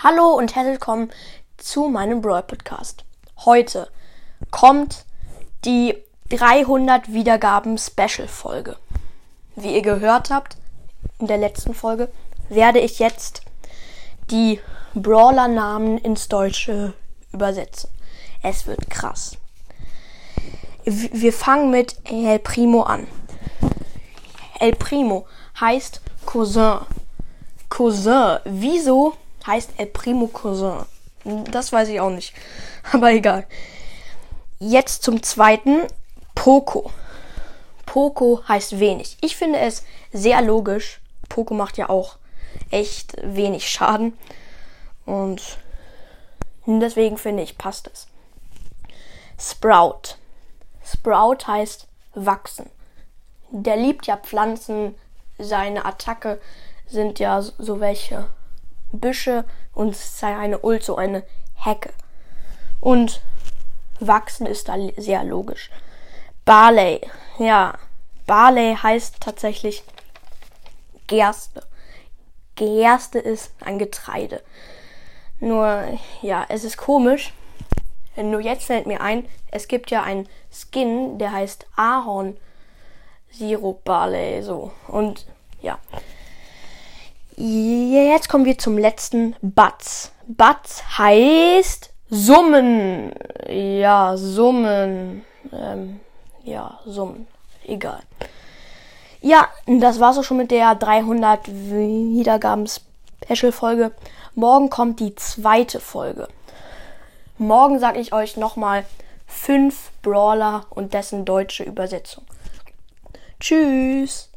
Hallo und herzlich willkommen zu meinem Brawl Podcast. Heute kommt die 300 Wiedergaben Special Folge. Wie ihr gehört habt in der letzten Folge, werde ich jetzt die Brawler Namen ins Deutsche übersetzen. Es wird krass. Wir fangen mit El Primo an. El Primo heißt Cousin. Cousin. Wieso heißt El Primo Cousin. Das weiß ich auch nicht. Aber egal. Jetzt zum zweiten. Poco. Poco heißt wenig. Ich finde es sehr logisch. Poco macht ja auch echt wenig Schaden. Und deswegen finde ich, passt es. Sprout. Sprout heißt wachsen. Der liebt ja Pflanzen. Seine Attacke sind ja so welche Büsche und seine Ult so eine Hecke. Und wachsen ist da sehr logisch. Barley, ja, Barley heißt tatsächlich Gerste. Gerste ist ein Getreide. Nur, ja, es ist komisch. Nur jetzt fällt mir ein, es gibt ja einen Skin, der heißt Ahorn Sirup Barley, so. Und ja. Jetzt kommen wir zum letzten Batz. Batz heißt Summen. Ja, Summen. Ähm, ja, Summen. Egal. Ja, das war's auch schon mit der 300 Wiedergaben Special Folge. Morgen kommt die zweite Folge. Morgen sage ich euch nochmal fünf Brawler und dessen deutsche Übersetzung. Tschüss.